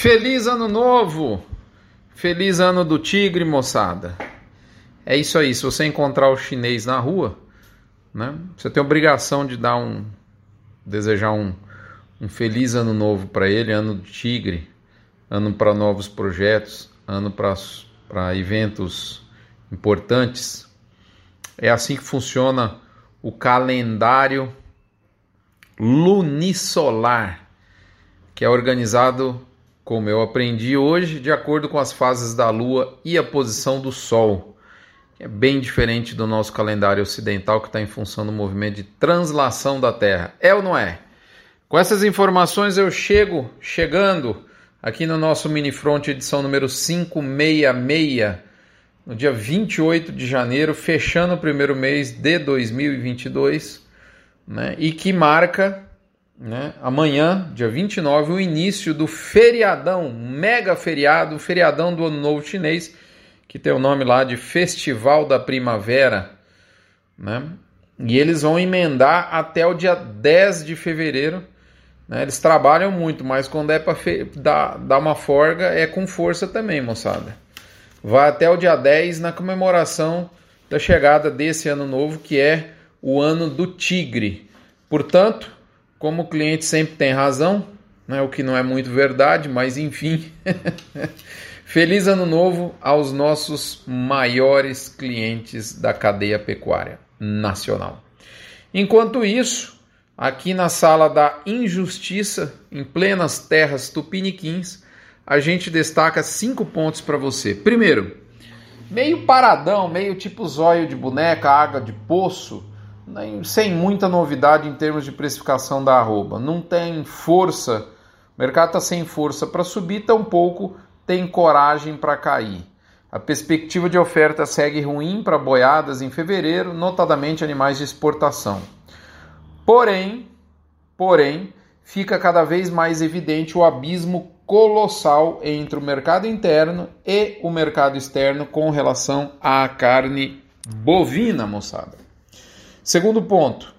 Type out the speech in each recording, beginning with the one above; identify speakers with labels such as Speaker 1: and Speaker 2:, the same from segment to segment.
Speaker 1: Feliz ano novo! Feliz ano do tigre, moçada! É isso aí, se você encontrar o chinês na rua, né, você tem obrigação de dar um. desejar um, um feliz ano novo para ele, ano do tigre, ano para novos projetos, ano para eventos importantes. É assim que funciona o calendário lunisolar, que é organizado, como eu aprendi hoje, de acordo com as fases da Lua e a posição do Sol. É bem diferente do nosso calendário ocidental, que está em função do movimento de translação da Terra. É ou não é? Com essas informações eu chego, chegando aqui no nosso Mini Front edição número 566, no dia 28 de janeiro, fechando o primeiro mês de 2022 né, e que marca né, amanhã, dia 29, o início do feriadão, mega feriado, feriadão do Ano Novo Chinês, que tem o nome lá de Festival da Primavera. Né? E eles vão emendar até o dia 10 de fevereiro. Né? Eles trabalham muito, mas quando é para dar, dar uma folga, é com força também, moçada. Vai até o dia 10 na comemoração da chegada desse ano novo, que é o ano do tigre. Portanto, como o cliente sempre tem razão, né, o que não é muito verdade, mas enfim. Feliz ano novo aos nossos maiores clientes da cadeia pecuária nacional. Enquanto isso, aqui na sala da injustiça, em plenas terras tupiniquins, a gente destaca cinco pontos para você. Primeiro, meio paradão, meio tipo zóio de boneca, água de poço, sem muita novidade em termos de precificação da arroba. Não tem força, o mercado está sem força para subir, tampouco tem coragem para cair. A perspectiva de oferta segue ruim para boiadas em fevereiro, notadamente animais de exportação. Porém, porém, fica cada vez mais evidente o abismo colossal entre o mercado interno e o mercado externo com relação à carne bovina, moçada. Segundo ponto,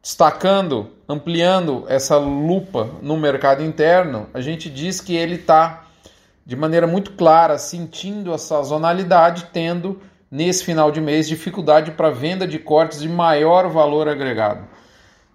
Speaker 1: destacando, ampliando essa lupa no mercado interno, a gente diz que ele está de maneira muito clara sentindo a sazonalidade, tendo nesse final de mês dificuldade para venda de cortes de maior valor agregado.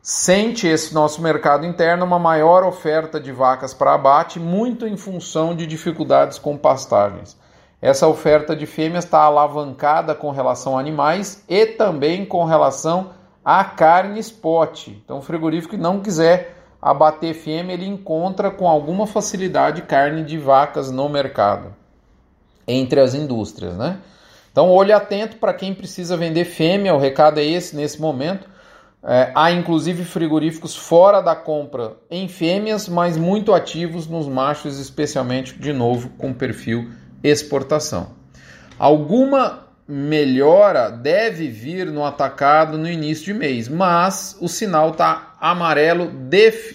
Speaker 1: Sente esse nosso mercado interno uma maior oferta de vacas para abate, muito em função de dificuldades com pastagens. Essa oferta de fêmeas está alavancada com relação a animais e também com relação a carne spot. Então, o frigorífico que não quiser abater fêmea, ele encontra com alguma facilidade carne de vacas no mercado, entre as indústrias, né? Então, olhe atento para quem precisa vender fêmea, o recado é esse nesse momento. É, há inclusive frigoríficos fora da compra em fêmeas, mas muito ativos nos machos, especialmente de novo com perfil exportação. Alguma melhora deve vir no atacado no início de mês, mas o sinal está amarelo,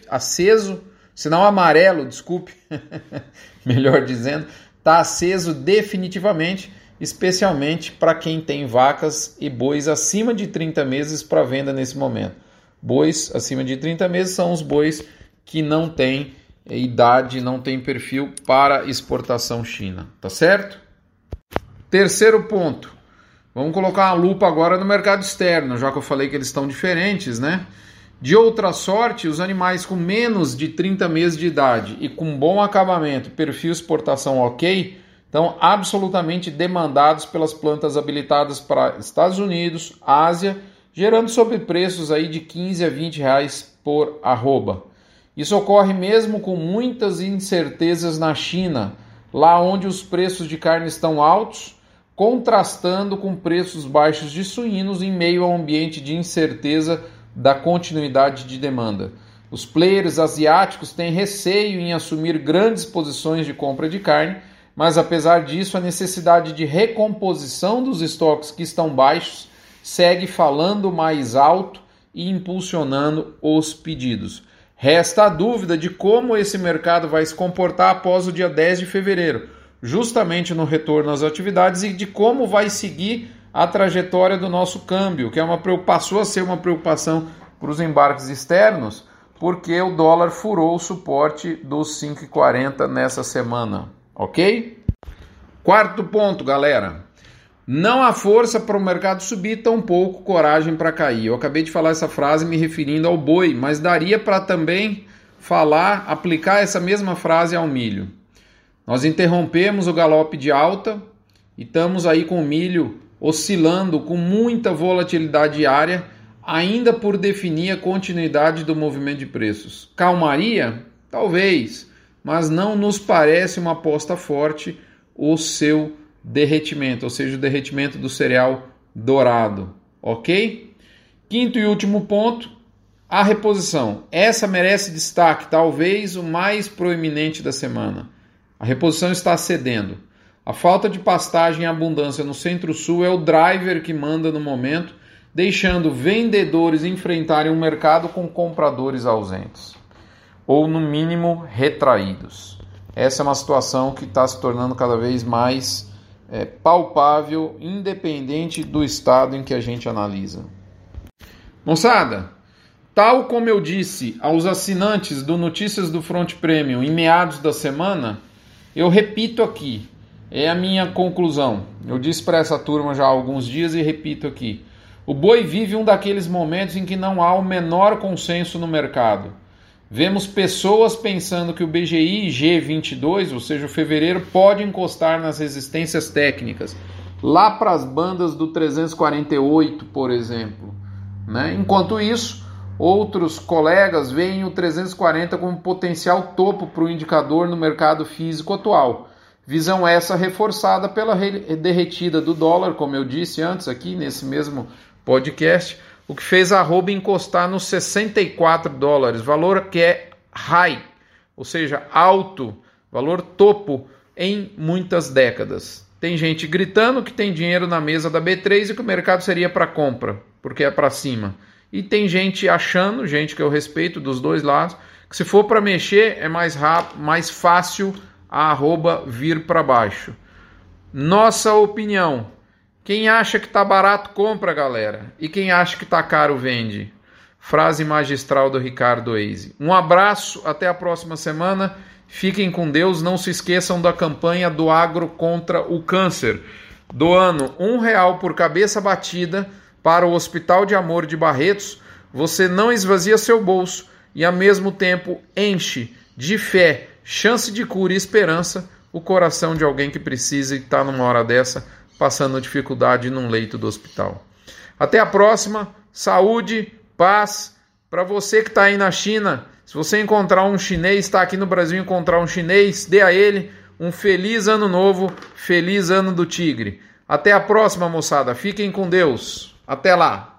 Speaker 1: aceso, sinal amarelo, desculpe, melhor dizendo, está aceso definitivamente, especialmente para quem tem vacas e bois acima de 30 meses para venda nesse momento. Bois acima de 30 meses são os bois que não têm idade, não têm perfil para exportação China, tá certo? Terceiro ponto. Vamos colocar uma lupa agora no mercado externo, já que eu falei que eles estão diferentes, né? De outra sorte, os animais com menos de 30 meses de idade e com bom acabamento, perfil exportação ok, estão absolutamente demandados pelas plantas habilitadas para Estados Unidos, Ásia, gerando sobrepreços aí de 15 a 20 reais por arroba. Isso ocorre mesmo com muitas incertezas na China, lá onde os preços de carne estão altos, contrastando com preços baixos de suínos em meio a um ambiente de incerteza da continuidade de demanda. Os players asiáticos têm receio em assumir grandes posições de compra de carne, mas apesar disso, a necessidade de recomposição dos estoques que estão baixos segue falando mais alto e impulsionando os pedidos. Resta a dúvida de como esse mercado vai se comportar após o dia 10 de fevereiro, justamente no retorno às atividades e de como vai seguir a trajetória do nosso câmbio, que é uma passou a ser uma preocupação para os embarques externos, porque o dólar furou o suporte dos 5,40 nessa semana, ok? Quarto ponto, galera. Não há força para o mercado subir, tão pouco coragem para cair. Eu acabei de falar essa frase me referindo ao boi, mas daria para também falar, aplicar essa mesma frase ao milho. Nós interrompemos o galope de alta e estamos aí com o milho oscilando com muita volatilidade diária, ainda por definir a continuidade do movimento de preços. Calmaria? Talvez, mas não nos parece uma aposta forte o seu derretimento, ou seja, o derretimento do cereal dourado, ok? Quinto e último ponto, a reposição. Essa merece destaque, talvez o mais proeminente da semana. A reposição está cedendo. A falta de pastagem e abundância no Centro-Sul é o driver que manda no momento, deixando vendedores enfrentarem um mercado com compradores ausentes, ou no mínimo retraídos. Essa é uma situação que está se tornando cada vez mais é, palpável, independente do estado em que a gente analisa. Moçada, Tal como eu disse aos assinantes do Notícias do Front Premium em meados da semana, eu repito aqui, é a minha conclusão. Eu disse para essa turma já há alguns dias e repito aqui. O boi vive um daqueles momentos em que não há o menor consenso no mercado. Vemos pessoas pensando que o BGI G22, ou seja, o fevereiro, pode encostar nas resistências técnicas, lá para as bandas do 348, por exemplo. Né? Enquanto isso, Outros colegas veem o 340 como potencial topo para o indicador no mercado físico atual. Visão essa reforçada pela derretida do dólar, como eu disse antes aqui nesse mesmo podcast, o que fez a arroba encostar nos 64 dólares, valor que é high, ou seja, alto, valor topo em muitas décadas. Tem gente gritando que tem dinheiro na mesa da B3 e que o mercado seria para compra, porque é para cima. E tem gente achando, gente que eu respeito dos dois lados, que se for para mexer é mais rápido, mais fácil a arroba vir para baixo. Nossa opinião. Quem acha que tá barato compra, galera. E quem acha que tá caro vende. Frase magistral do Ricardo Eise. Um abraço, até a próxima semana. Fiquem com Deus, não se esqueçam da campanha do agro contra o câncer. Doando um real por cabeça batida para o Hospital de Amor de Barretos, você não esvazia seu bolso e, ao mesmo tempo, enche de fé, chance de cura e esperança o coração de alguém que precisa e está numa hora dessa passando dificuldade num leito do hospital. Até a próxima, saúde, paz. Para você que está aí na China, se você encontrar um chinês, está aqui no Brasil encontrar um chinês, dê a ele um feliz ano novo, feliz ano do tigre. Até a próxima, moçada. Fiquem com Deus. Até lá!